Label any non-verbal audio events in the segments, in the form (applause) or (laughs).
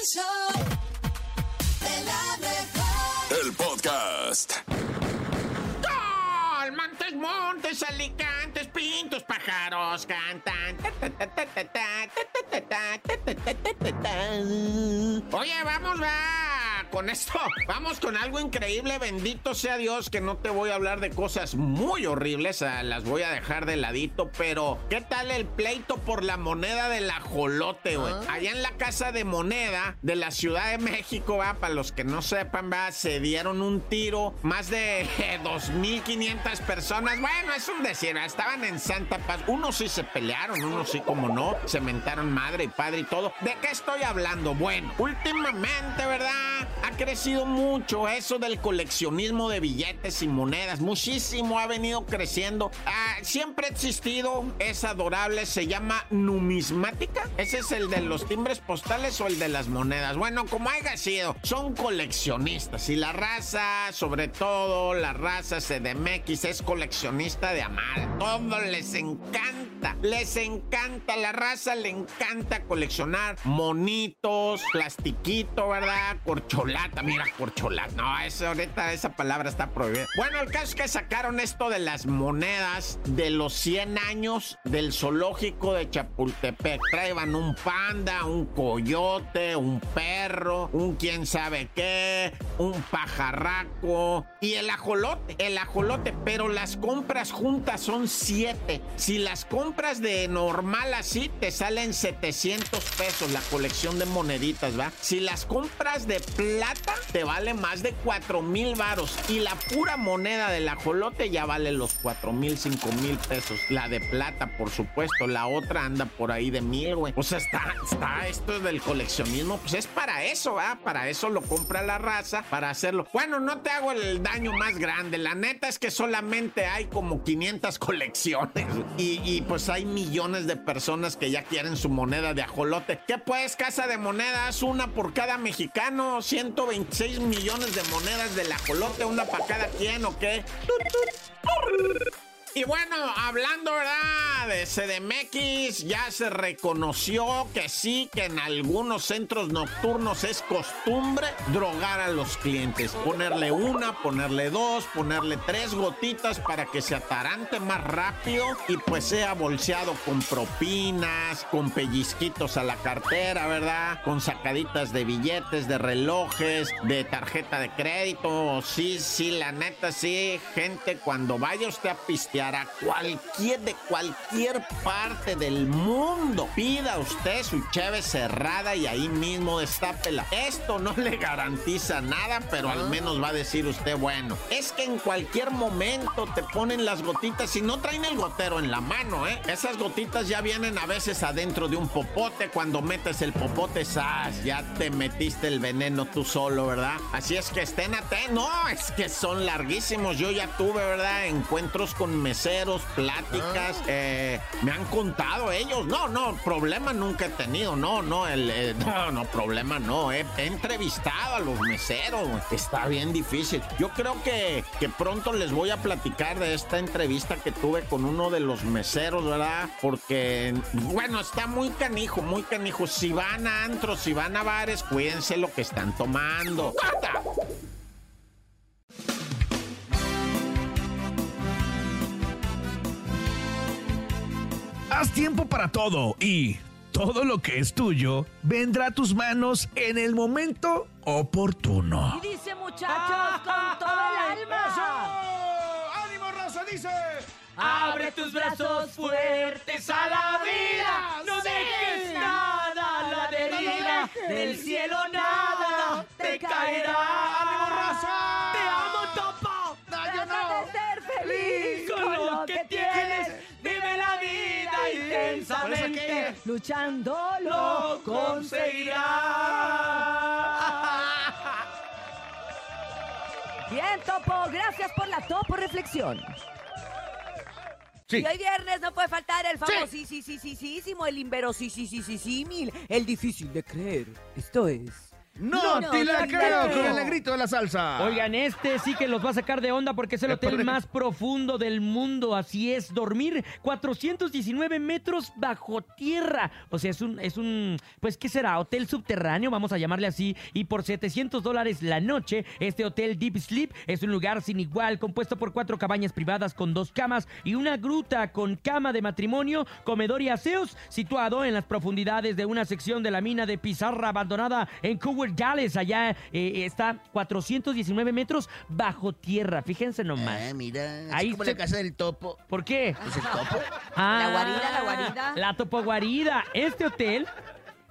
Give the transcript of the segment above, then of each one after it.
El show de la mejor. El podcast. ¡Gol! Montes, montes, alicantes, pintos, pájaros cantan. Oye, vamos, va. Con esto, vamos con algo increíble. Bendito sea Dios que no te voy a hablar de cosas muy horribles. ah, Las voy a dejar de ladito. Pero, ¿qué tal el pleito por la moneda del ajolote, güey? Allá en la casa de moneda de la Ciudad de México, va, para los que no sepan, va, se dieron un tiro. Más de (laughs) 2.500 personas. Bueno, es un decir, ¿va? estaban en Santa Paz. Unos sí se pelearon, unos sí, como no. Se mentaron madre y padre y todo. ¿De qué estoy hablando? Bueno, últimamente, ¿verdad? Ha crecido mucho eso del coleccionismo de billetes y monedas. Muchísimo ha venido creciendo. Ah, siempre ha existido. Es adorable. Se llama numismática. Ese es el de los timbres postales o el de las monedas. Bueno, como haya sido, son coleccionistas. Y la raza, sobre todo la raza CDMX, es coleccionista de amar. Todo les encanta. Les encanta. La raza le encanta coleccionar monitos, plastiquito, ¿verdad? Corcholata. Mira, corcholata. No, eso ahorita esa palabra está prohibida. Bueno, el caso es que sacaron esto de las monedas de los 100 años del zoológico de Chapultepec. Traían un panda, un coyote, un perro, un quién sabe qué, un pajarraco y el ajolote. El ajolote, pero las compras juntas son 7. Si las compras de normal así, te salen 700 pesos la colección de moneditas, ¿va? Si las compras de plata, te vale más de 4 mil varos. Y la pura moneda del ajolote ya vale los 4 mil, 5 mil pesos. La de plata, por supuesto. La otra anda por ahí de mil, güey. O sea, está, está esto del coleccionismo. Pues es para eso, ¿va? Para eso lo compra la raza, para hacerlo. Bueno, no te hago el daño más grande. La neta es que solamente hay como 500 colecciones. Y, pues hay millones de personas que ya quieren su moneda de ajolote. ¿Qué pues, casa de monedas? Una por cada mexicano. 126 millones de monedas del ajolote. Una para cada quien, ¿o qué? Y bueno, hablando, ¿verdad? De CDMX, ya se reconoció que sí, que en algunos centros nocturnos es costumbre drogar a los clientes. Ponerle una, ponerle dos, ponerle tres gotitas para que se atarante más rápido y pues sea bolseado con propinas, con pellizquitos a la cartera, ¿verdad? Con sacaditas de billetes, de relojes, de tarjeta de crédito. Sí, sí, la neta, sí, gente, cuando vaya usted a pistear a cualquier de cualquier parte del mundo. Pida usted su cheve cerrada y ahí mismo destápela. Esto no le garantiza nada, pero al menos va a decir usted, bueno, es que en cualquier momento te ponen las gotitas y no traen el gotero en la mano, ¿eh? Esas gotitas ya vienen a veces adentro de un popote. Cuando metes el popote, ¡zas! ya te metiste el veneno tú solo, ¿verdad? Así es que estén atentos. No, es que son larguísimos. Yo ya tuve, ¿verdad? Encuentros con meseros, pláticas, eh, me han contado ellos. No, no, problema nunca he tenido. No, no, el, eh, no, no, problema no. He, he entrevistado a los meseros. Está bien difícil. Yo creo que, que pronto les voy a platicar de esta entrevista que tuve con uno de los meseros, ¿verdad? Porque, bueno, está muy canijo, muy canijo. Si van a antros, si van a bares, cuídense lo que están tomando. Haz tiempo para todo y todo lo que es tuyo vendrá a tus manos en el momento oportuno. Y dice muchachos con todo el (laughs) alma. ¡Ánimo, raza! Dice. Abre tus brazos fuertes a la vida. No dejes nada a la deriva. Del cielo nada te caerá. Intensamente. Luchando lo conseguirás. Bien, Topo. Gracias por la Topo Reflexión. Sí. Y hoy viernes no puede faltar el famosísimo, el inverosímil, el difícil de creer. Esto es No, No te la creo con el negrito de la salsa. Oigan, este sí que los va a sacar de onda porque es el hotel más profundo del mundo. Así es, dormir 419 metros bajo tierra. O sea, es un, es un, pues, ¿qué será? Hotel subterráneo, vamos a llamarle así. Y por 700 dólares la noche, este hotel Deep Sleep es un lugar sin igual, compuesto por cuatro cabañas privadas con dos camas y una gruta con cama de matrimonio, comedor y aseos, situado en las profundidades de una sección de la mina de pizarra abandonada en Coward Galles. Allá eh, está 419 metros bajo tierra. Fíjense nomás. Ah, mira, es Ahí como se- la casa del topo. ¿Por qué? ¿Es el topo? Ah, La guarida, la guarida. La topoguarida. Este hotel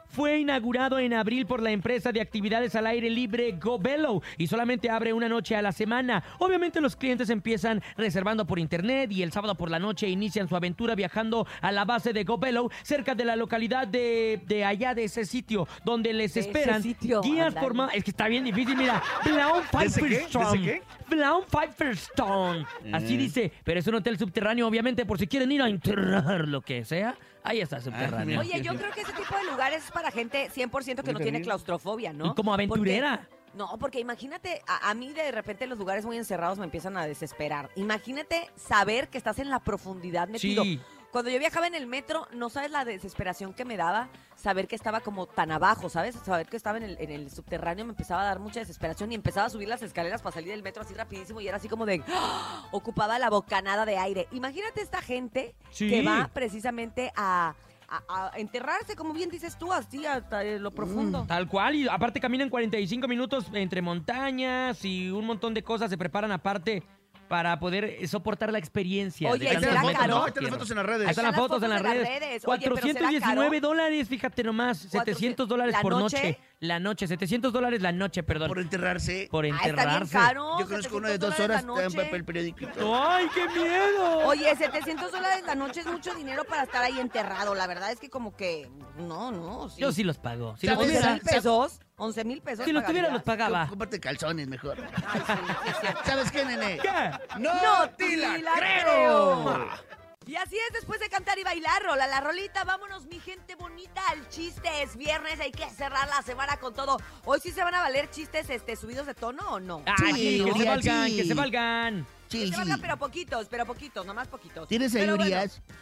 fue inaugurado en abril por la empresa de actividades al aire libre GoBello y solamente abre una noche a la semana. Obviamente los clientes empiezan reservando por internet y el sábado por la noche inician su aventura viajando a la base de GoBello cerca de la localidad de, de allá de ese sitio donde les De esperan sitio, guías ma- Es que está bien difícil, mira. Blaun (laughs) ¿De ese qué? ¿De ese Pfeifferstone. Blaun Pfeifferstone. Así dice, pero es un hotel subterráneo, obviamente, por si quieren ir a enterrar lo que sea. Ahí está subterráneo. Oye, yo creo que ese tipo de lugares es para gente 100% que no tiene claustrofobia, ¿no? Y como aventurera. Porque- no, porque imagínate, a, a mí de repente los lugares muy encerrados me empiezan a desesperar. Imagínate saber que estás en la profundidad metido. Sí. Cuando yo viajaba en el metro, no sabes la desesperación que me daba saber que estaba como tan abajo, ¿sabes? Saber que estaba en el, en el subterráneo me empezaba a dar mucha desesperación y empezaba a subir las escaleras para salir del metro así rapidísimo y era así como de ¡ah! ocupada la bocanada de aire. Imagínate esta gente Sí. que va precisamente a, a- a enterrarse, como bien dices tú, así hasta lo profundo. Tal cual, y aparte caminan 45 minutos entre montañas y un montón de cosas se preparan aparte para poder eh, soportar la experiencia. Oye, de ¿será las fotos, metros ¿no? caro? Ahí están las fotos en las redes. Ahí están las fotos en las redes. Oye, pero ¿será 419 caro? dólares, fíjate nomás. 700 dólares ¿La por noche? noche. La noche, 700 dólares la noche, perdón. Por enterrarse. Por Ah, está bien enterrarse. caro. Yo conozco uno de 700 dos horas, te dan papel periódico. ¡Ay, qué miedo! Oye, 700 dólares la noche es mucho dinero para estar ahí enterrado. La verdad es que como que, no, no. Sí. Yo sí los pago. Si ¿Sabes? los 11 tuviera, mil pesos. 11 mil pesos. si los tuviera, los pagaba. Cómprate calzones mejor. Ay, sí, sí, sí. (laughs) ¿Sabes qué, nene? ¿Qué? ¡No, No te la la creo! creo. Y así es, después de cantar y bailar, rola la rolita, vámonos mi gente bonita al chiste, es viernes, hay que cerrar la semana con todo. Hoy sí se van a valer chistes este, subidos de tono o no? Ah, Sí, que se valgan, sí. que se valgan. Que Sí, se sí. valgan, pero poquitos, pero poquitos, nomás poquitos. ¿Tienes Pero bueno,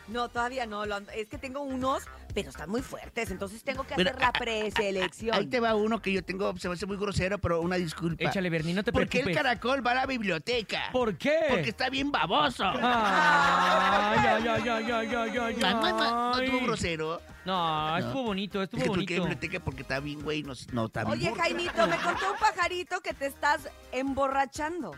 no, todavía no, es que tengo unos, pero están muy fuertes, entonces tengo que Pero, hacer la preselección. Ahí te va uno que yo tengo, se me hace muy grosero, pero una disculpa. Échale, Bernie, no te ¿Por qué el caracol va a la biblioteca? ¿Por qué? Porque está bien baboso. Ay, ay, ay, ay, ay, ay, ay, ¿No ay. estuvo grosero? No, estuvo bonito, estuvo ¿por qué bonito. biblioteca? Porque está bien, güey. No, no está bien. Oye, Jaimito, me contó un pajarito que te estás emborrachando.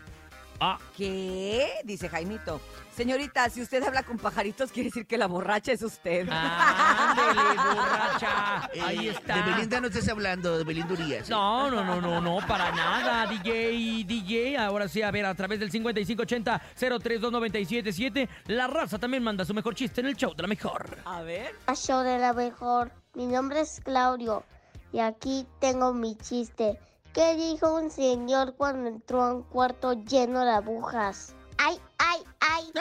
Ah, ¿Qué? Dice Jaimito. Señorita, si usted habla con pajaritos, quiere decir que la borracha es usted. ándele, (laughs) borracha. Eh, Ahí está. De Belinda no estés hablando, de Belinda Urias. ¿eh? No, no, no, no, no, para nada, DJ, DJ. Ahora sí, a ver, a través del 5580-032977, la raza también manda su mejor chiste en el show de la mejor. A ver. show de la mejor. Mi nombre es Claudio y aquí tengo mi chiste. ¿Qué dijo un señor cuando entró a un cuarto lleno de agujas? ¡Ay, ay, ay!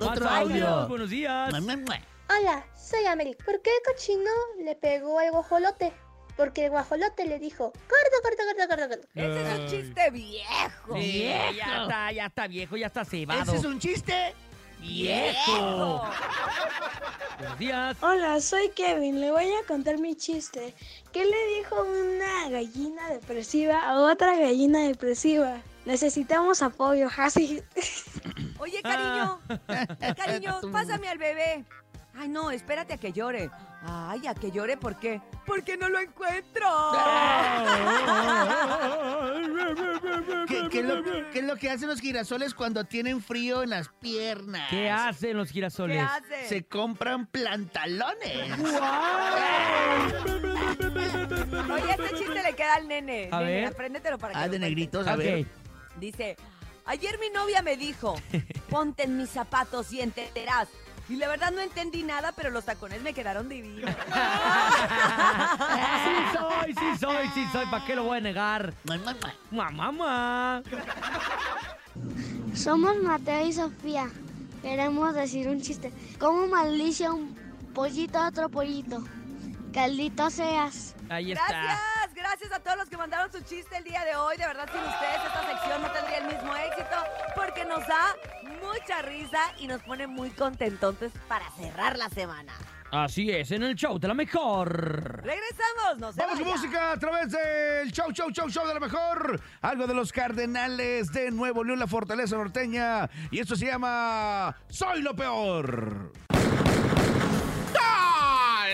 (laughs) Otro audio. buenos días. Hola, soy Amelie. ¿Por qué el cochino le pegó al guajolote? Porque el guajolote le dijo, corto, corto, corto, corto, corto. Ese es un chiste viejo. Sí, ya está, ya está viejo, ya está cebado. ¿Ese es un chiste? Viejo. Buenos días. Hola, soy Kevin. Le voy a contar mi chiste. ¿Qué le dijo una gallina depresiva a otra gallina depresiva? Necesitamos apoyo, así. (laughs) Oye, cariño. Ah. Cariño, (laughs) pásame al bebé. Ay, no, espérate a que llore. Ay, a que llore, ¿por qué? Porque no lo encuentro. (laughs) ¿Qué, qué es lo, qué es lo que hacen los girasoles cuando tienen frío en las piernas? ¿Qué hacen los ¿Qué girasoles? hace? Se compran plantalones. Oye, este chiste le queda al nene. A Nene, ver. apréndetelo para que Ah, de negritos, a ver. Dice, ayer mi novia me dijo, (laughs) ponte en mis zapatos y entenderás. Y la verdad no entendí nada, pero los tacones me quedaron divinos. (laughs) Sí soy, sí soy, sí soy. ¿Para qué lo voy a negar? Mamá, mamá. Somos Mateo y Sofía. Queremos decir un chiste. ¿Cómo maldice un pollito a otro pollito? Caldito seas. Ahí está. Gracias, gracias a todos los que mandaron su chiste el día de hoy. De verdad, sin ustedes esta sección no tendría el mismo éxito porque nos da mucha risa y nos pone muy contentontes para cerrar la semana. Así es, en el show de la mejor. Regresamos, no se Vamos con música a través del show, show, show, show de la mejor. Algo de los Cardenales de Nuevo León, la fortaleza norteña. Y esto se llama Soy lo peor.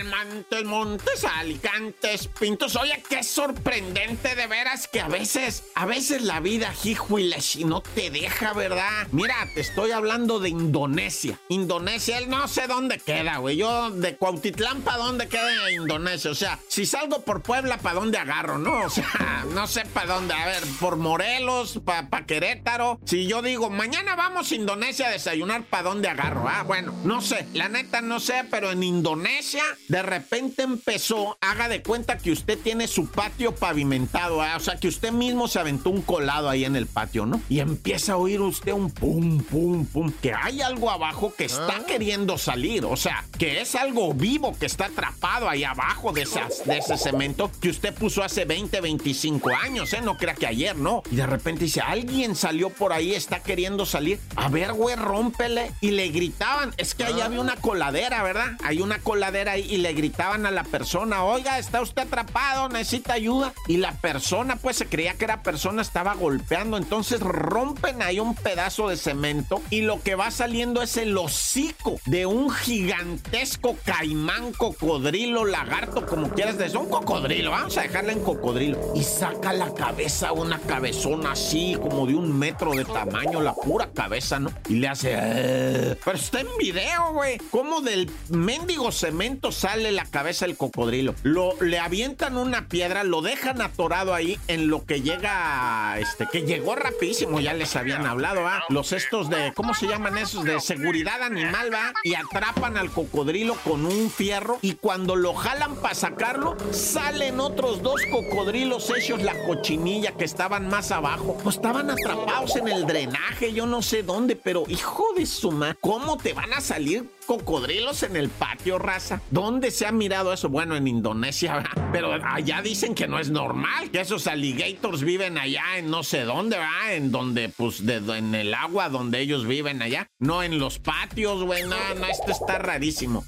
Montes, Montes, Alicantes, Pintos. Oye, qué sorprendente de veras que a veces, a veces la vida, hijuela, si no te deja, ¿verdad? Mira, te estoy hablando de Indonesia. Indonesia, él no sé dónde queda, güey. Yo de Cuautitlán, ¿para dónde queda Indonesia? O sea, si salgo por Puebla, ¿para dónde agarro, no? O sea, (laughs) no sé para dónde. A ver, por Morelos, para pa Querétaro. Si yo digo, mañana vamos a Indonesia a desayunar, ¿para dónde agarro? Ah, bueno, no sé. La neta no sé, pero en Indonesia, de repente empezó, haga de cuenta que usted tiene su patio pavimentado, ¿ah? o sea, que usted mismo se aventó un colado ahí en el patio, ¿no? Y empieza a oír usted un pum, pum, pum, que hay algo abajo que está queriendo salir, o sea, que es algo vivo que está atrapado ahí abajo de, esas, de ese cemento que usted puso hace 20, 25 años, ¿eh? No crea que ayer, ¿no? Y de repente dice, alguien salió por ahí, está queriendo salir. A ver, güey, rómpele. Y le gritaban, es que ahí había una coladera, ¿verdad? Hay una coladera ahí y le gritaban a la persona, oiga, está usted atrapado, necesita ayuda. Y la persona, pues se creía que era persona, estaba golpeando. Entonces rompen ahí un pedazo de cemento y lo que va saliendo es el hocico de un gigantesco caimán, cocodrilo, lagarto, como quieras decir. Un cocodrilo, vamos a dejarla en cocodrilo. Y saca la cabeza, una cabezona así, como de un metro de tamaño, la pura cabeza, ¿no? Y le hace... "Eh". Pero está en video, güey. Como del mendigo cemento sale la cabeza del cocodrilo. Lo, le avientan una piedra, lo dejan atorado ahí en lo que llega, este, que llegó rapidísimo, ya les habían hablado, ¿va? Los estos de, ¿cómo se llaman esos? De seguridad animal, ¿va? Y atrapan al cocodrilo con un fierro y cuando lo jalan para sacarlo, salen otros dos cocodrilos hechos la cochinilla que estaban más abajo. Pues estaban atrapados en el drenaje, yo no sé dónde, pero hijo de su ¿cómo te van a salir cocodrilos en el patio, raza? ¿Dónde se ha mirado eso? Bueno, en Indonesia, ¿verdad? pero allá dicen que no es normal, que esos alligators viven allá en no sé dónde, ¿verdad? En donde, pues, de, en el agua donde ellos viven allá, no en los patios, güey, no, no, esto está rarísimo.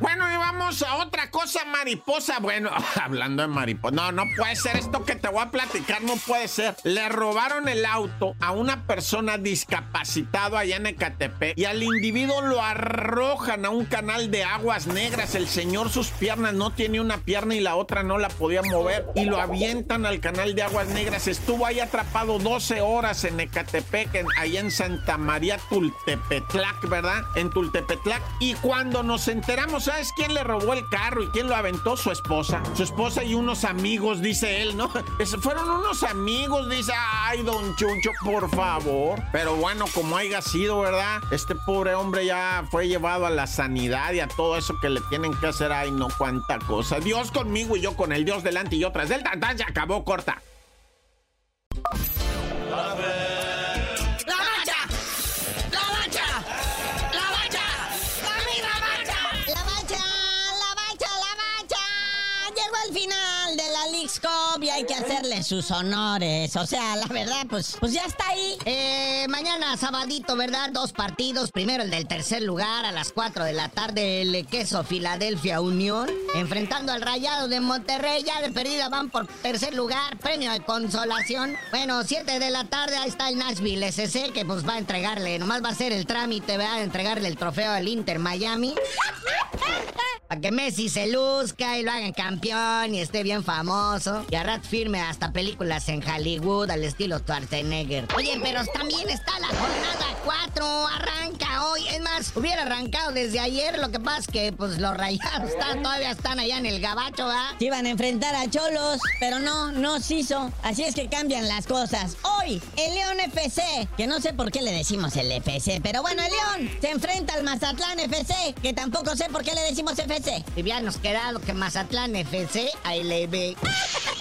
Bueno, y vamos a otra cosa, mariposa. Bueno, (laughs) hablando de mariposa. No, no puede ser esto que te voy a platicar, no puede ser. Le robaron el auto a una persona discapacitado allá en Ecatepec y al individuo lo arrojan a un canal de aguas negras. El señor sus piernas no tiene una pierna y la otra no la podía mover y lo avientan al canal de aguas negras. Estuvo ahí atrapado 12 horas en Ecatepec, en, allá en Santa María Tultepetlac, ¿verdad? En Tultepetlac. Y cuando nos enteramos, ¿sabes quién le robó el carro y quién lo aventó? Su esposa. Su esposa y unos amigos, dice él, ¿no? (laughs) Es- fueron unos amigos, dice, ay, don Chucho, por favor. Pero bueno, como haya sido, ¿verdad? Este pobre hombre ya fue llevado a la sanidad y a todo eso que le tienen que hacer, ay, no, cuánta cosa. Dios conmigo y yo con el Dios delante y yo tras del tan, tan, se acabó corta. Cup y sus honores. O sea, la verdad, pues, pues ya está ahí. Eh, mañana, sabadito, ¿verdad? Dos partidos. Primero el del tercer lugar a las 4 de la tarde, el queso Filadelfia Unión. Enfrentando al Rayado de Monterrey. Ya de perdida van por tercer lugar. Premio de consolación. Bueno, 7 de la tarde, ahí está el Nashville SC que pues va a entregarle, nomás va a hacer el trámite, va a entregarle el trofeo al Inter Miami. Para que Messi se luzca y lo hagan campeón y esté bien famoso. Y a rat firme hasta películas en Hollywood al estilo Schwarzenegger. Oye, pero también está la jornada 4. Arranca hoy. Es más, hubiera arrancado desde ayer. Lo que pasa es que pues los rayados están, todavía están allá en el gabacho, ¿va? Se iban a enfrentar a Cholos, pero no, no se hizo. Así es que cambian las cosas. Hoy, el León FC, que no sé por qué le decimos el FC, pero bueno, el León se enfrenta al Mazatlán FC, que tampoco sé por qué le decimos FC. Y habíamos quedado que Mazatlán FC, ahí le ve. (laughs)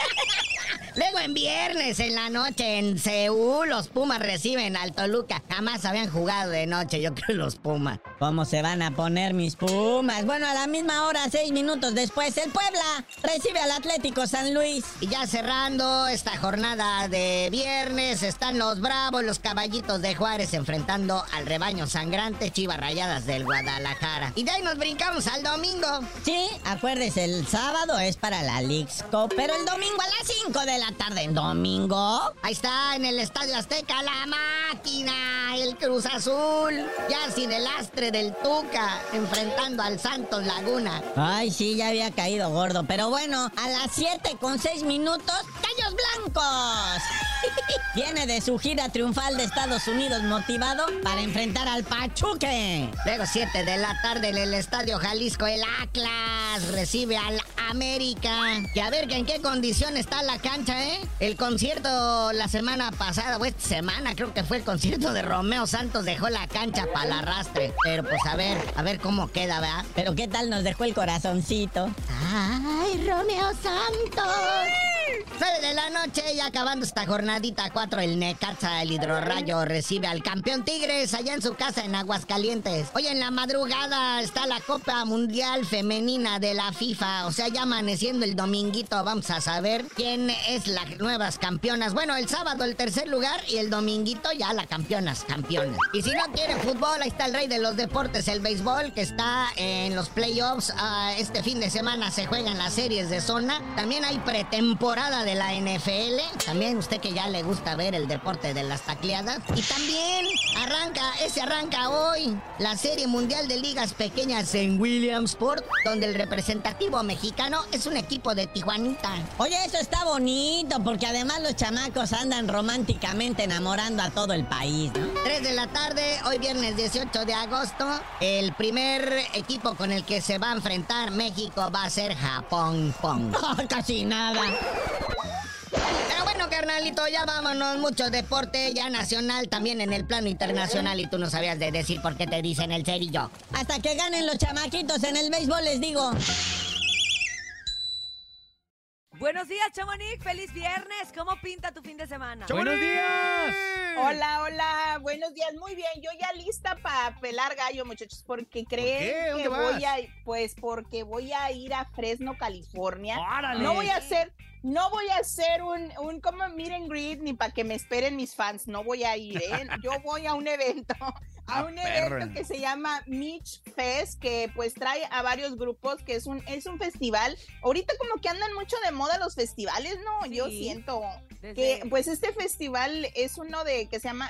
Let's Luego en viernes en la noche en Seúl los Pumas reciben al Toluca. Jamás habían jugado de noche, yo (laughs) creo los Pumas. ¿Cómo se van a poner mis Pumas? Bueno, a la misma hora, seis minutos después, el Puebla recibe al Atlético San Luis. Y ya cerrando esta jornada de viernes, están los Bravos, los Caballitos de Juárez enfrentando al rebaño sangrante Chivas Rayadas del Guadalajara. Y de ahí nos brincamos al domingo. Sí, acuérdese, el sábado es para la League's Cup, pero el domingo a las 5 de la tarde, en domingo, ahí está en el Estadio Azteca la máquina, el Cruz Azul, ya sin el astre del Tuca, enfrentando al Santos Laguna. Ay, sí, ya había caído gordo, pero bueno, a las 7 con 6 minutos, Callos Blancos. (laughs) Viene de su gira triunfal de Estados Unidos motivado para enfrentar al Pachuque. Luego 7 de la tarde en el Estadio Jalisco, el Atlas recibe al América. Que a ver que en qué condición está la cancha, ¿eh? El concierto la semana pasada, o esta semana creo que fue el concierto de Romeo Santos, dejó la cancha para el arrastre. Pero pues a ver, a ver cómo queda, ¿verdad? Pero qué tal nos dejó el corazoncito. ¡Ay, Romeo Santos! 9 de la noche y acabando esta jornadita 4, el Necaxa, el hidrorrayo, recibe al campeón Tigres allá en su casa en Aguascalientes. Hoy en la madrugada está la Copa Mundial Femenina de la FIFA. O sea, ya amaneciendo el dominguito, vamos a saber quién es las nuevas campeonas. Bueno, el sábado el tercer lugar y el dominguito ya la campeonas, campeonas. Y si no quiere fútbol, ahí está el rey de los deportes, el béisbol, que está en los playoffs. Ah, este fin de semana se juegan las series de zona. También hay pretemporada de la NFL. También usted que ya le gusta ver el deporte de las tacleadas. Y también arranca, ese arranca hoy, la Serie Mundial de Ligas Pequeñas en Williamsport, donde el representativo mexicano es un equipo de Tijuanita. Oye, eso está bonito, porque además los chamacos andan románticamente enamorando a todo el país, ¿no? 3 de la tarde, hoy viernes 18 de agosto, el primer equipo con el que se va a enfrentar México va a ser Japón. Pong. (laughs) Casi nada. Carnalito, ya vámonos. Mucho deporte, ya nacional, también en el plano internacional. Y tú no sabías de decir por qué te dicen el cerillo. Hasta que ganen los chamaquitos en el béisbol, les digo. Buenos días, Chamonix. Feliz viernes. ¿Cómo pinta tu fin de semana? ¡Buenos días! Hola, hola, buenos días. Muy bien, yo ya lista para pelar gallo, muchachos, porque creen que vas? voy a, pues porque voy a ir a Fresno, California. ¡Órale! No voy a hacer, no voy a hacer un, un como meet and greet ni para que me esperen mis fans. No voy a ir, ¿eh? (laughs) Yo voy a un evento, a un evento que se llama Mitch Fest, que pues trae a varios grupos, que es un, es un festival. Ahorita como que andan mucho de moda los festivales, ¿no? Yo siento Desde- que pues este festival es uno de que se llama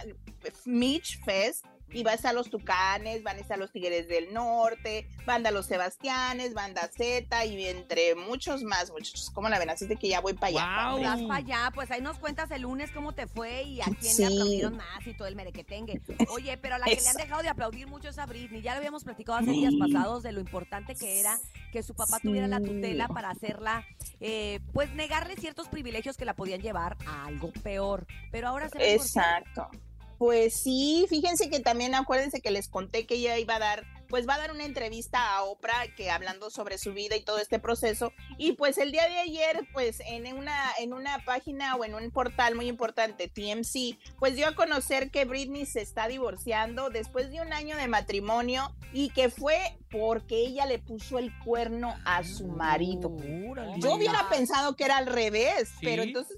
Mitch Fest y va a estar los Tucanes, van a estar los Tigres del Norte, banda Los Sebastianes, banda Z y entre muchos más muchachos. ¿Cómo la ven? Así de que ya voy para allá. Guau. Vas para allá, pues ahí nos cuentas el lunes cómo te fue y a quién Sí. le aplaudieron más y todo el merequetengue. Oye, pero a la que le han dejado de aplaudir mucho es a Britney. Ya lo habíamos platicado hace días pasados de lo importante que era que su papá tuviera la tutela para hacerla, eh, pues negarle ciertos privilegios que la podían llevar a algo peor. Pero ahora se Exacto. Pues sí, fíjense que también acuérdense que les conté que ella iba a dar, pues va a dar una entrevista a Oprah que hablando sobre su vida y todo este proceso. Y pues el día de ayer, pues en una, en una página o en un portal muy importante, TMC, pues dio a conocer que Britney se está divorciando después de un año de matrimonio y que fue porque ella le puso el cuerno a su marido. Órale. Yo hubiera pensado que era al revés, Sí. pero entonces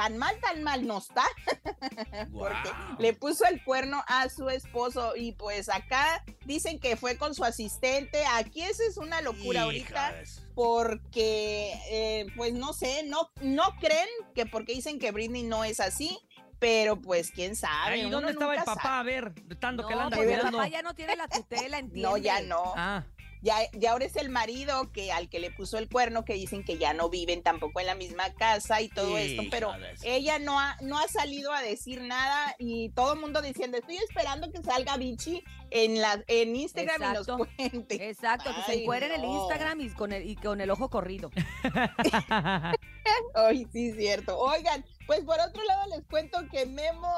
tan mal, tan mal no está. (laughs) Porque le puso el cuerno a su esposo y pues acá dicen que fue con su asistente. Aquí eso es una locura ahorita porque eh, pues no sé, no, no creen que porque dicen que Britney no es así, pero pues quién sabe. Uno ¿dónde estaba el papá? sabe. A ver, tanto No, que la anda pues el papá ya no tiene la tutela, entiende. (laughs) No, ya no. Ah, Ya, ya ahora es el marido que al que le puso el cuerno, que dicen que ya no viven tampoco en la misma casa y todo esto, pero ella no ha, no ha salido a decir nada y todo el mundo diciendo, estoy esperando que salga Vichy en la en Instagram y nos cuente. Exacto, que se encuere en el. Instagram y con el, y con el ojo corrido. (laughs) Ay, sí, cierto. Oigan, pues por otro lado les cuento que Memo,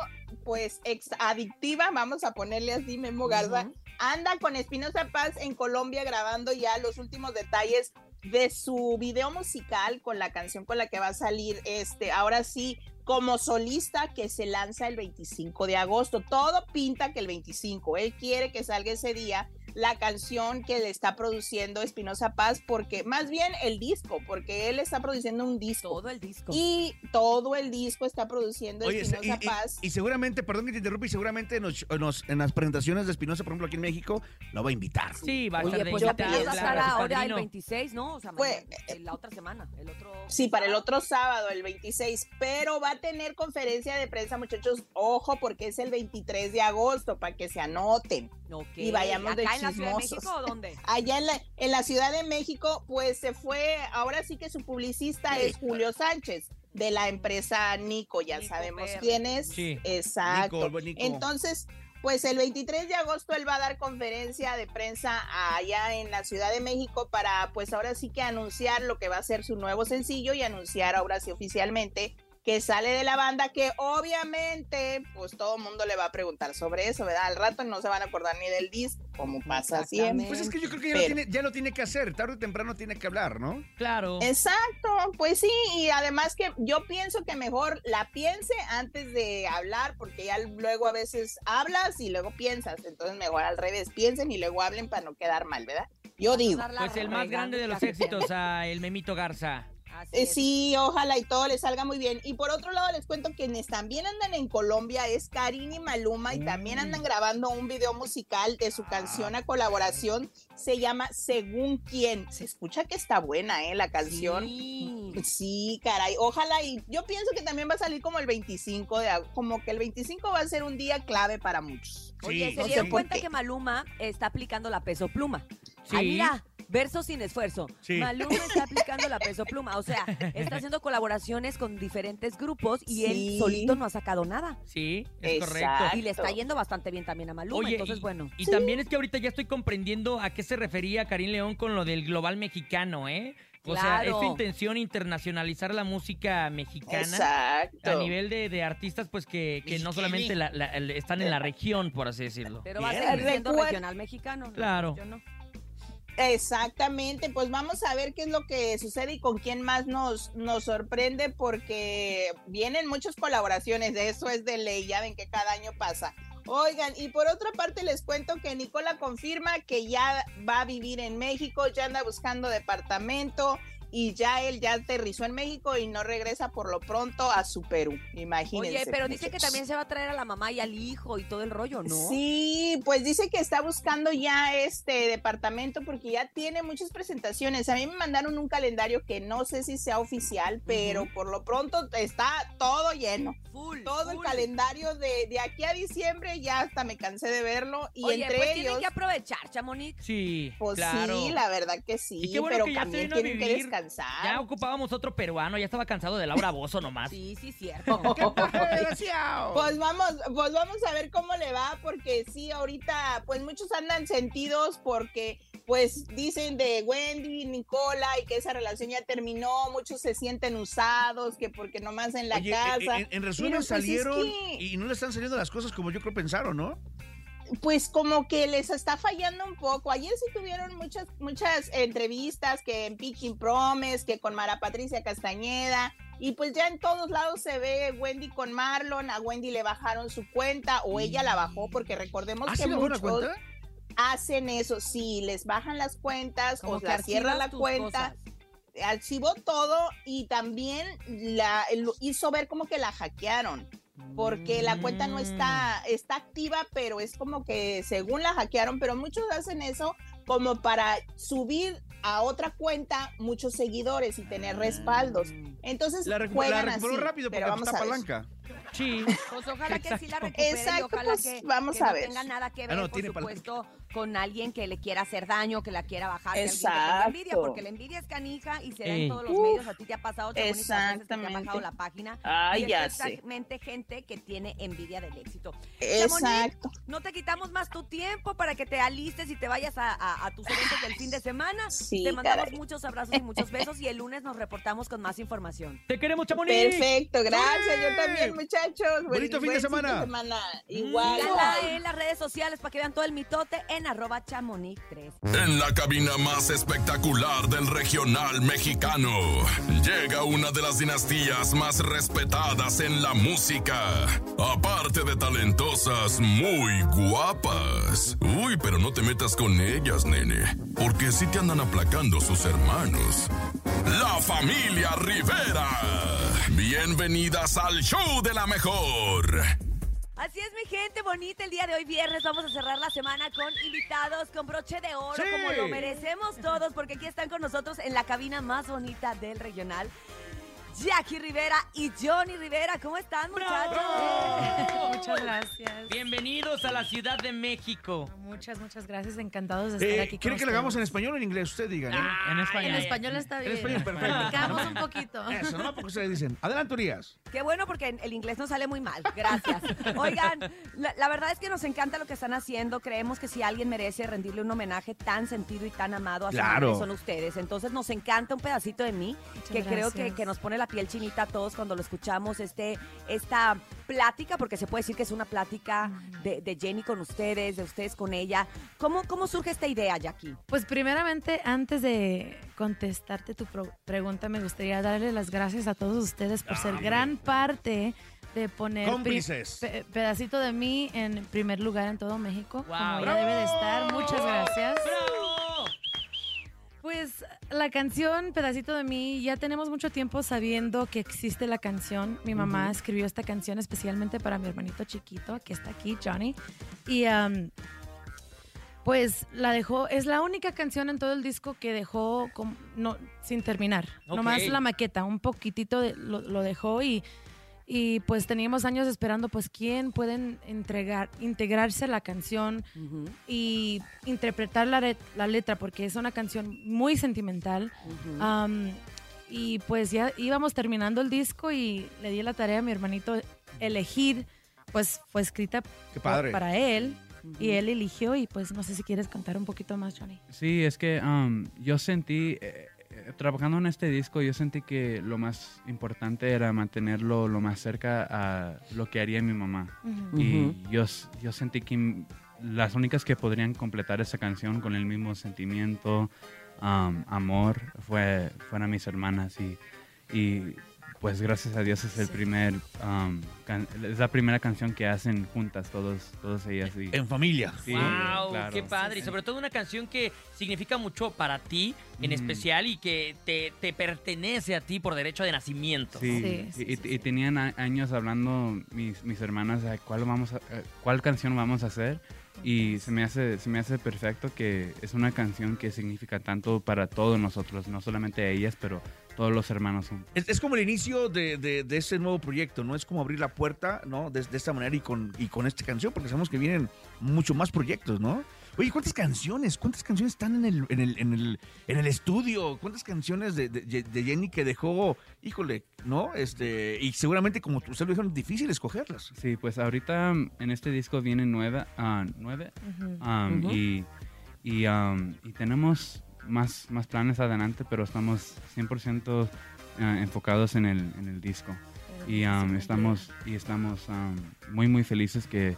pues ex adictiva, vamos a ponerle así, Memo Garza, anda con Espinosa Paz en Colombia grabando ya los últimos detalles de su video musical con la canción con la que va a salir este, ahora sí, como solista que se lanza el 25 de agosto. Todo pinta que el 25. Él quiere que salga ese día la canción que le está produciendo Espinosa Paz, porque más bien el disco, porque él está produciendo un disco. Todo el disco. Y todo el disco está produciendo Espinosa y- Paz. y seguramente, perdón que te interrumpa, y seguramente nos- nos- en las presentaciones de Espinosa, por ejemplo, aquí en México, lo va a invitar. Sí, va a estar de pues invitado, apenas va a claro, estar su ahora el padrino. 26, ¿no? O sea, mañana, eh, la otra semana, el otro... Sí, para el otro sábado, el 26, pero va a tener conferencia de prensa, muchachos, ojo, porque es el 23 de agosto, para que se anoten. Ok. Y vayamos de ¿Acá en la Ciudad de. México o dónde? (laughs) Allá en la, en la Ciudad de México, pues se fue, ahora sí que su publicista es Julio Sánchez, de la empresa Nico, ya Nico sabemos PR. quién es. Sí. Exacto. Nico, Nico. Entonces, pues el 23 de agosto él va a dar conferencia de prensa allá en la Ciudad de México para, pues ahora sí que anunciar lo que va a ser su nuevo sencillo y anunciar ahora sí oficialmente que sale de la banda, que obviamente, pues todo el mundo le va a preguntar sobre eso, ¿verdad? Al rato no se van a acordar ni del disco, como pasa siempre. Pues es que yo creo que ya, lo tiene, ya lo tiene que hacer, tarde o temprano tiene que hablar, ¿no? Claro. Exacto, pues sí, y además que yo pienso que mejor la piense antes de hablar, porque ya luego a veces hablas y luego piensas, entonces mejor al revés, piensen y luego hablen para no quedar mal, ¿verdad? Yo digo. Pues el más grande de los éxitos a el Memito Garza. Así Eh, es. sí, ojalá y todo les salga muy bien. Y por otro lado, les cuento que quienes también andan en Colombia es Karin y Maluma y también andan grabando un video musical de su canción a colaboración. Se llama Según quién. Se escucha que está buena, ¿eh? La canción. Sí. Sí, caray, ojalá y yo pienso que también va a salir como el 25 de ag- como que el 25 va a ser un día clave para muchos. Oye, Sí, ¿se no dieron cuenta que Maluma está aplicando la peso pluma? Sí. Ay, mira, verso sin esfuerzo. Sí. Maluma está aplicando la peso pluma. O sea, está haciendo colaboraciones con diferentes grupos y Sí. él solito no ha sacado nada. Sí, es Exacto. correcto. Y le está yendo bastante bien también a Maluma. Oye, entonces, y, bueno. y también es que ahorita ya estoy comprendiendo a qué se refería Karim León con lo del global mexicano, ¿eh? O sea, es su intención internacionalizar la música mexicana Exacto. a nivel de, de artistas, pues que, que no solamente la- la- el- están en la región, por así decirlo. Pero va a seguir siendo regional mexicano. ¿no? Claro. Yo no. Exactamente, pues vamos a ver qué es lo que sucede y con quién más nos, nos sorprende porque vienen muchas colaboraciones, eso es de ley, ya ven que cada año pasa. Oigan, y por otra parte les cuento que Nicola confirma que ya va a vivir en México, ya anda buscando departamento y ya él ya aterrizó en México y no regresa por lo pronto a su Perú, imagínense. Oye, pero dice que también se va a traer a la mamá y al hijo y todo el rollo, ¿no? Sí, pues dice que está buscando ya este departamento porque ya tiene muchas presentaciones. A mí me mandaron un calendario que no sé si sea oficial, pero por lo pronto está todo lleno. Full, Todo el calendario de, de aquí a diciembre ya hasta me cansé de verlo y Oye, entre pues ellos, tienen que aprovechar, Chamonix. Sí, pues claro. sí, la verdad que sí, Y qué bueno pero que ya se también tienen que vivir. Descansar. Ya ocupábamos otro peruano, ya estaba cansado de Laura Bozo nomás. Sí, sí, cierto. (laughs) Pues vamos, pues vamos a ver cómo le va, porque sí, ahorita, pues muchos andan sentidos porque, pues dicen de Wendy, Nicola y que esa relación ya terminó, muchos se sienten usados, que porque nomás en la Oye, casa. en, en resumen pues, es salieron que- y no le están saliendo las cosas como yo creo pensaron, ¿no? Pues como que les está fallando un poco. Ayer sí tuvieron muchas, muchas entrevistas que en Picking Promise, que con Mara Patricia Castañeda. Y pues ya en todos lados se ve Wendy con Marlon, a Wendy le bajaron su cuenta o ella la bajó porque recordemos ¿Ah, que sí muchos cuenta? hacen eso, sí, les bajan las cuentas Como o que la cierran la cuenta, cosas. archivó todo y también la hizo ver como que la hackearon porque la cuenta no está, Mm. está activa, pero es como que según la hackearon, pero muchos hacen eso como para subir a otra cuenta muchos seguidores y tener respaldos. Entonces La, recu- juegan la recuperó así, rápido pero porque vamos está a ver. palanca. Sí. Pues ojalá que sí la Exacto. recupere y Exacto, ojalá pues, que, vamos que a no ver. tenga nada que Ah, ver, no, por tiene supuesto, con alguien que le quiera hacer daño, que la quiera bajar, que tenga envidia, Exacto. porque la envidia es canija y se da en todos los Uf, medios. A ti te ha pasado, veces que te ha exactamente. bajado la página. Ay, y es ya sé. precisamente gente que tiene envidia del éxito. Chamonix, Exacto. no te quitamos más tu tiempo para que te alistes y te vayas a, a- a tus eventos del fin de semana. Sí, te mandamos caray. muchos abrazos y muchos besos y el lunes nos reportamos con más información. Te queremos, Chamonix. Perfecto, gracias. Yo también, muchachos. Buen- Bonito fin de buen semana. Igual. Síganla en las redes sociales para que vean todo el mitote en en arroba chamonix3. En la cabina más espectacular del regional mexicano, llega una de las dinastías más respetadas en la música. Aparte de talentosas, muy guapas. Uy, pero no te metas con ellas, nene, porque si te andan aplacando sus hermanos. La familia Rivera. Bienvenidas al show de la mejor. Así es, mi gente bonita. El día de hoy, viernes, vamos a cerrar la semana con invitados con broche de oro, Sí. como lo merecemos todos, porque aquí están con nosotros en la cabina más bonita del regional. Jackie Rivera y Johnny Rivera. ¿Cómo están, muchachos? (laughs) Muchas gracias. Bienvenidos a la Ciudad de México. Muchas, muchas gracias. Encantados de estar Eh, aquí ¿Quiere que lo hagamos en español o en inglés? Usted diga. ¿eh? en español. En español está En bien. español, perfecto. Practicamos un poquito. (laughs) Eso, nomás porque ustedes dicen. Adelante, Urias. Qué bueno porque el inglés no sale muy mal. Gracias. Oigan, la, la verdad es que nos encanta lo que están haciendo. Creemos que si alguien merece rendirle un homenaje tan sentido y tan amado a su Claro. madre, son ustedes. Entonces nos encanta un pedacito de mí que creo que, gracias. que nos pone la piel chinita a todos cuando lo escuchamos. Este, esta plática, porque se puede decir que es una plática de, de Jenny con ustedes, de ustedes con ella. ¿Cómo, cómo surge esta idea, Jackie? Pues primeramente, antes de contestarte tu pregunta, me gustaría darle las gracias a todos ustedes por ser gran parte de poner Cómplices. pe- pedacito de mí en primer lugar en todo México, Wow. como ya debe de estar. Muchas gracias. ¡Bravo! Pues la canción Pedacito de mí, ya tenemos mucho tiempo sabiendo que existe la canción. Mi mamá escribió esta canción especialmente para mi hermanito chiquito, que está aquí, Johnny. Y pues la dejó, es la única canción en todo el disco que dejó com- no, sin terminar. Nomás la maqueta, un poquitito de- lo, lo dejó y, y pues teníamos años esperando pues quién pueden entregar, integrarse a la canción y interpretar la, la letra porque es una canción muy sentimental. Y pues ya íbamos terminando el disco y le di la tarea a mi hermanito elegir, pues fue escrita Qué padre. para él y él eligió y pues no sé si quieres contar un poquito más, Johnny. Sí, es que um, yo sentí, eh, trabajando en este disco, yo sentí que lo más importante era mantenerlo lo más cerca a lo que haría mi mamá. Y yo, sentí que las únicas que podrían completar esa canción con el mismo sentimiento, um, amor, fue, fueron mis hermanas. Y, y pues gracias a Dios es el primer, um, can- es la primera canción que hacen juntas todos, todos ellas. y- En familia. Sí, wow, claro. qué padre. Y sobre todo una canción que significa mucho para ti en Mm. especial y que te, te pertenece a ti por derecho de nacimiento. Sí, y, y- y tenían a- años hablando mis, mis hermanas de cuál vamos a, eh, cuál canción vamos a hacer y se me hace se me hace perfecto que es una canción que significa tanto para todos nosotros, no solamente a ellas, pero todos los hermanos. juntos. Es, es como el inicio de, de, de ese nuevo proyecto, ¿no? Es como abrir la puerta, ¿no? De, de esta manera y con, y con esta canción, porque sabemos que vienen mucho más proyectos, ¿no? Oye, ¿cuántas canciones? ¿Cuántas canciones están en el, en el, en el, en el estudio? ¿Cuántas canciones de, de- de Jenny que dejó, híjole, ¿no? Este, y seguramente, como usted lo es difícil escogerlas. Sí, pues ahorita en este disco vienen nueve, ah, nueve um, Ujú. y, y, um, y tenemos más, más planes adelante, pero estamos 100% ah, enfocados en el, en el disco. Y um, estamos, y estamos um, muy, muy felices que,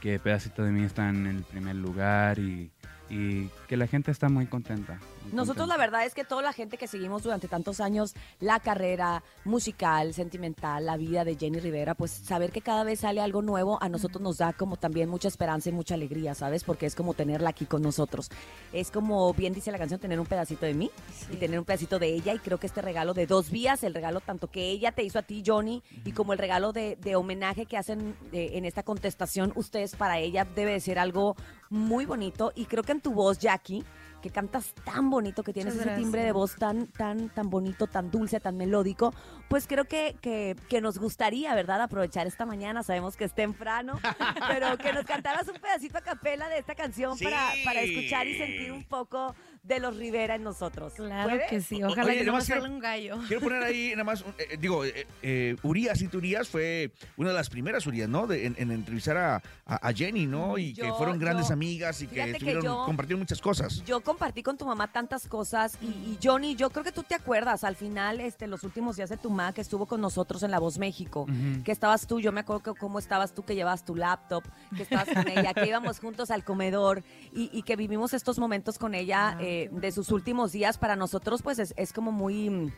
que Pedacito de mí está en el primer lugar y, y que la gente está muy contenta. muy Nosotros la verdad es que toda la gente que seguimos durante tantos años la carrera musical, sentimental, la vida de Jenny Rivera, pues saber que cada vez sale algo nuevo a nosotros nos da como también mucha esperanza y mucha alegría, ¿sabes? Porque es como tenerla aquí con nosotros. Es como bien dice la canción, tener un pedacito de mí y tener un pedacito de ella y creo que este regalo de dos vías, el regalo tanto que ella te hizo a ti, Johnny, y como el regalo de, de homenaje que hacen eh, en esta contestación ustedes para ella debe de ser algo muy bonito y creo que en tu voz, Jackie, que cantas tan bonito, que tienes ese timbre de voz tan, tan, tan bonito, tan dulce, tan melódico, pues creo que, que, que nos gustaría, ¿verdad?, aprovechar esta mañana, sabemos que es temprano, (laughs) pero que nos cantaras un pedacito a capela de esta canción para, para escuchar y sentir un poco de los Rivera en nosotros. Claro ¿Puede? que sí, ojalá oye, que no quiero- salga un gallo. Quiero poner ahí nada más, un- eh, digo, eh, eh, Urias, Cintia Urias fue una de las primeras Urias, ¿no? De- en, en entrevistar a, a- a Jenny, ¿no? Y que fueron grandes yo- amigas y que estuvieron, yo- compartieron muchas cosas. Yo compartí con tu mamá tantas cosas y, y, Johnny, yo creo que tú te acuerdas al final, este, los últimos días de tu mamá que estuvo con nosotros en La Voz México, que estabas tú, yo me acuerdo que cómo estabas tú que llevabas tu laptop, que estabas con ella, que íbamos juntos al comedor y, y que vivimos estos momentos con ella eh, de sus últimos días. Para nosotros, pues es, es como muy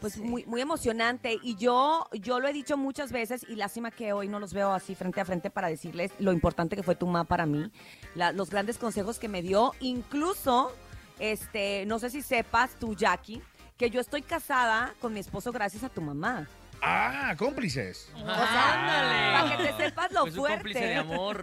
pues muy, muy emocionante y yo, yo lo he dicho muchas veces y lástima que hoy no los veo así frente a frente para decirles lo importante que fue tu mamá para mí, la- los grandes consejos que me dio, incluso, este, no sé si sepas tú, Jackie, que yo estoy casada con mi esposo gracias a tu mamá. Ah, cómplices. Para que te sepas lo fuerte.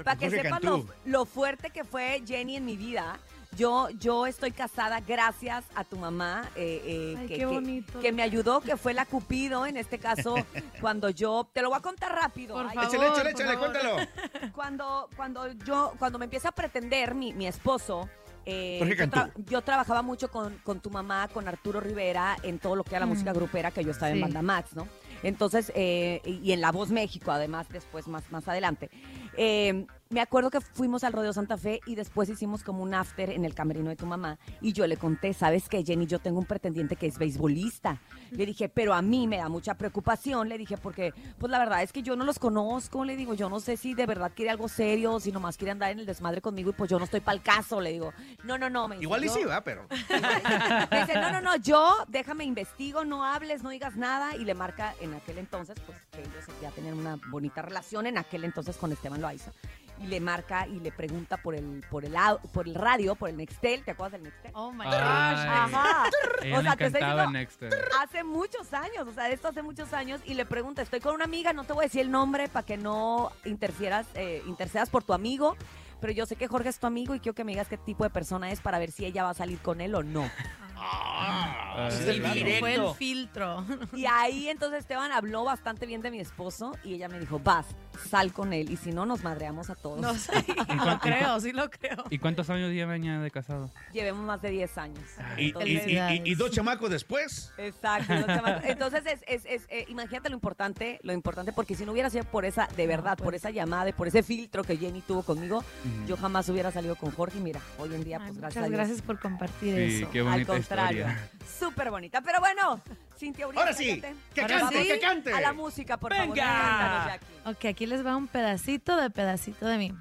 Para que sepas lo, lo fuerte que fue Jenny en mi vida. Yo, yo estoy casada gracias a tu mamá, eh, eh, Ay, que, qué bonito. que me ayudó, que fue la Cupido en este caso, (laughs) cuando yo, te lo voy a contar rápido. Por Ay, favor, Échale, échale, por échale, favor. cuéntalo. cuando, cuando yo, cuando me empieza a pretender mi, mi esposo, eh, yo, Cantú. tra- yo trabajaba mucho con, con tu mamá, con Arturo Rivera, en todo lo que era la Mm. música grupera, que yo estaba en. Banda Max, ¿no? Entonces, eh, y y en La Voz México, además, después, más, más adelante. Eh, me acuerdo que fuimos al Rodeo Santa Fe y después hicimos como un after en el camerino de tu mamá. Y yo le conté, ¿sabes qué, Jenny? Yo tengo un pretendiente que es beisbolista. Le dije, pero a mí me da mucha preocupación. Le dije, porque, pues la verdad es que yo no los conozco. Le digo, yo no sé si de verdad quiere algo serio, si nomás quiere andar en el desmadre conmigo y pues yo no estoy para el caso. Le digo, no, no, no. Me dice, Igual y "Yo- sí, va, pero. (laughs) me dice, no, no, no, yo déjame investigo, no hables, no digas nada. Y le marca en aquel entonces, pues que ellos ya tenían una bonita relación en aquel entonces con Esteban Loaiza. Y le marca y le pregunta por el, por el, por el radio, por el Nextel. ¿Te acuerdas del Nextel? Oh my gosh. Ajá. Ella O sea, te estoy diciendo, hace muchos años, o sea, esto hace muchos años, y le pregunta, estoy con una amiga, no te voy a decir el nombre para que no interfieras, eh, intercedas por tu amigo, pero yo sé que Jorge es tu amigo y quiero que me digas qué tipo de persona es para ver si ella va a salir con él o no. Ah, sí, sí, claro. Fue el filtro. Y ahí entonces Esteban habló bastante bien de mi esposo y ella me dijo, vas, sal con él, y si no, nos madreamos a todos. No sé, (laughs) (laughs) lo creo, sí lo creo. ¿Y cuántos años llevan ya de casado? Llevemos más de 10 años. Y, y- Entonces- y- y- y dos chamacos después. Exacto. te va- Entonces, es, es- es, eh, imagínate lo importante, lo importante, porque si no hubiera sido por esa, de verdad, por esa llamada y por ese filtro que Jenny tuvo conmigo, yo jamás hubiera salido con Jorge. Y mira, hoy en día, Ay, pues gracias a muchas Dios. gracias por compartir Sí, eso. qué Al contrario, historia. súper bonita. Pero bueno, Cintia Urias, Ahora sí, cállate. que Ahora cante, sí. que cante. A la música, por favor. Venga. Cántanos, Jackie. Ok, aquí les va un pedacito de pedacito de mí.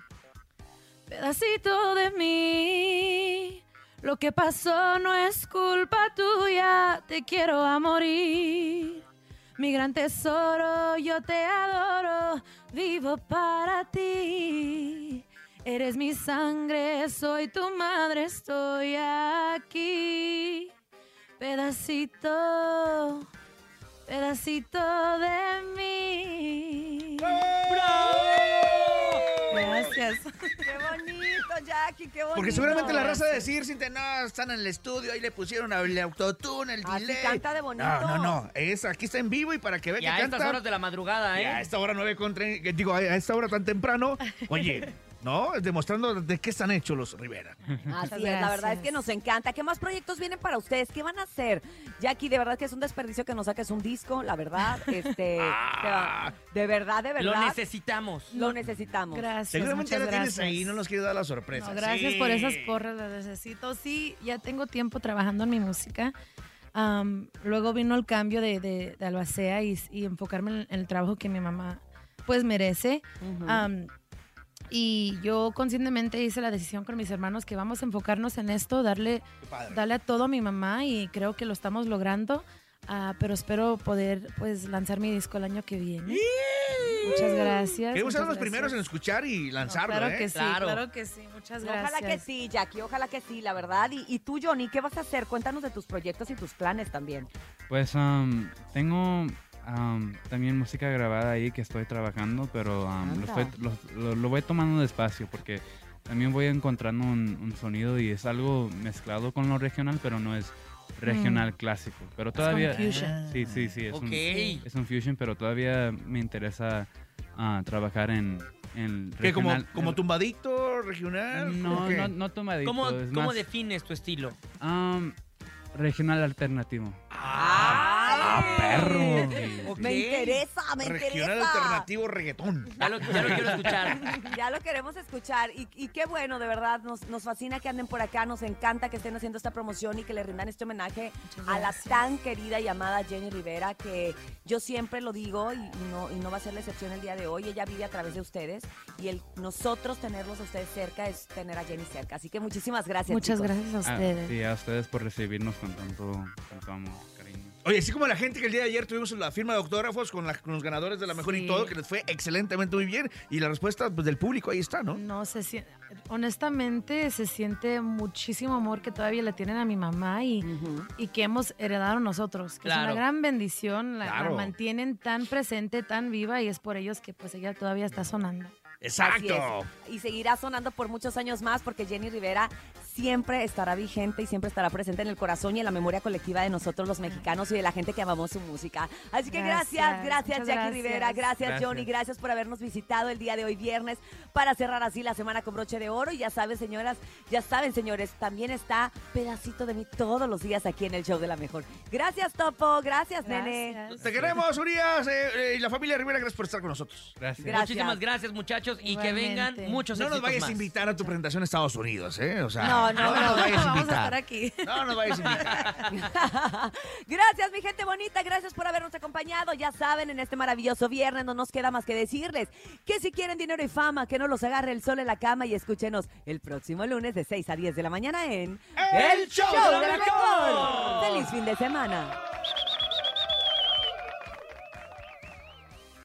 Pedacito de mí. Lo que pasó no es culpa tuya. Te quiero a morir. Mi gran tesoro, yo te adoro. Vivo para ti. Eres mi sangre, soy tu madre, estoy aquí. Pedacito, pedacito de mí. Gracias. Qué bonito, Jackie, qué bonito. Porque seguramente la raza de decir, Cintia, no, están en el estudio, ahí le pusieron el autotune, el Así delay. canta de bonito. No, no, no. Es, aquí está en vivo y para que vea Y que a canta. estas horas de la madrugada, Y a ¿eh? esta hora 9 con tre- que Digo, a esta hora tan temprano. Oye, (laughs) ¿no? Demostrando de qué están hechos los Rivera. Así es, la verdad es que nos encanta. ¿Qué más proyectos vienen para ustedes? ¿Qué van a hacer? Jackie, de verdad que es un desperdicio que nos saques un disco, la verdad. (laughs) Este, te va- de verdad, de verdad. Lo necesitamos. Lo necesitamos. Gracias. Seguramente la tienes ahí, no nos quiere dar la sorpresa. No, gracias Sí. por esas porras, las necesito. Sí, ya tengo tiempo trabajando en mi música. Luego vino el cambio de, de, de albacea y, y enfocarme en, en el trabajo que mi mamá pues merece. Am, y yo conscientemente hice la decisión con mis hermanos que vamos a enfocarnos en esto, darle, darle a todo a mi mamá y creo que lo estamos logrando. Ah, pero espero poder pues lanzar mi disco el año que viene. Muchas gracias. Queremos ser los primeros en escuchar y No, lanzarlo, claro ¿eh? que sí, Claro. claro que sí. Muchas gracias. Ojalá que sí, Jackie, ojalá que sí, la verdad. Y, y tú, Johnny, ¿qué vas a hacer? Cuéntanos de tus proyectos y tus planes también. Pues um, tengo um, también música grabada ahí que estoy trabajando, pero um, lo, estoy- lo- lo- lo voy tomando despacio porque también voy encontrando un, un sonido y es algo mezclado con lo regional, pero no es regional clásico. Pero todavía... fusion. Sí, sí, sí. Es, Ok. un, es un fusion, pero todavía me interesa ah, trabajar en, en ¿Qué, como, regional. como tumbadito regional? No, no, no tomadito. ¿Cómo, es cómo más, defines tu estilo? um, regional alternativo. ¡Ay! Ah, perro. Me interesa, me Regional interesa. alternativo reggaetón. Ya lo, ya lo quiero escuchar. (laughs) Ya lo queremos escuchar y, y qué bueno, de verdad, nos, nos fascina que anden por acá, nos encanta que estén haciendo esta promoción y que le rindan este homenaje a la tan querida y amada Jenny Rivera, que yo siempre lo digo y, no, y no va a ser la excepción el día de hoy, ella vive a través de ustedes y el nosotros tenerlos a ustedes cerca es tener a Jenny cerca, así que muchísimas gracias. Muchas chicos. gracias a Ah, ustedes. sí, a ustedes por recibirnos con tanto, tanto amor. Oye, así como la gente que el día de ayer tuvimos la firma de autógrafos con, la- con los ganadores de la mejor y todo, que les fue excelentemente muy bien. Y la respuesta pues, del público ahí está, ¿no? No se siente, honestamente se siente muchísimo amor que todavía le tienen a mi mamá y, y que hemos heredado nosotros, que es Claro. una gran bendición, la, la Claro. mantienen tan presente, tan viva y es por ellos que pues ella todavía está sonando. Es. Y seguirá sonando por muchos años más porque Jenny Rivera siempre estará vigente y siempre estará presente en el corazón y en la memoria colectiva de nosotros los mexicanos y de la gente que amamos su música. Así que gracias, Gracias, Jackie gracias. Rivera, gracias, Gracias. Johnny, gracias por habernos visitado el día de hoy viernes para cerrar así la semana con broche de oro. Y ya saben, señoras, ya saben, señores, también está pedacito de mí todos los días aquí en el show de la mejor. Gracias, Topo, gracias, nene. Te queremos, Urias eh, eh, y la familia Rivera. Gracias por estar con nosotros. Gracias. Muchísimas gracias, muchos, y que vengan muchos No nos vayas más. a invitar a tu presentación a Estados Unidos, ¿eh? O sea, No, no, no, nos vayas a vamos a estar aquí. No nos vayas a invitar. (laughs) gracias, mi gente bonita. Gracias por habernos acompañado. Ya saben, en este maravilloso viernes no nos queda más que decirles que si quieren dinero y fama, que no los agarre el sol en la cama y escúchenos el próximo lunes de 6 a 10 de la mañana en El Show de la Mejor. ¡Feliz fin de semana!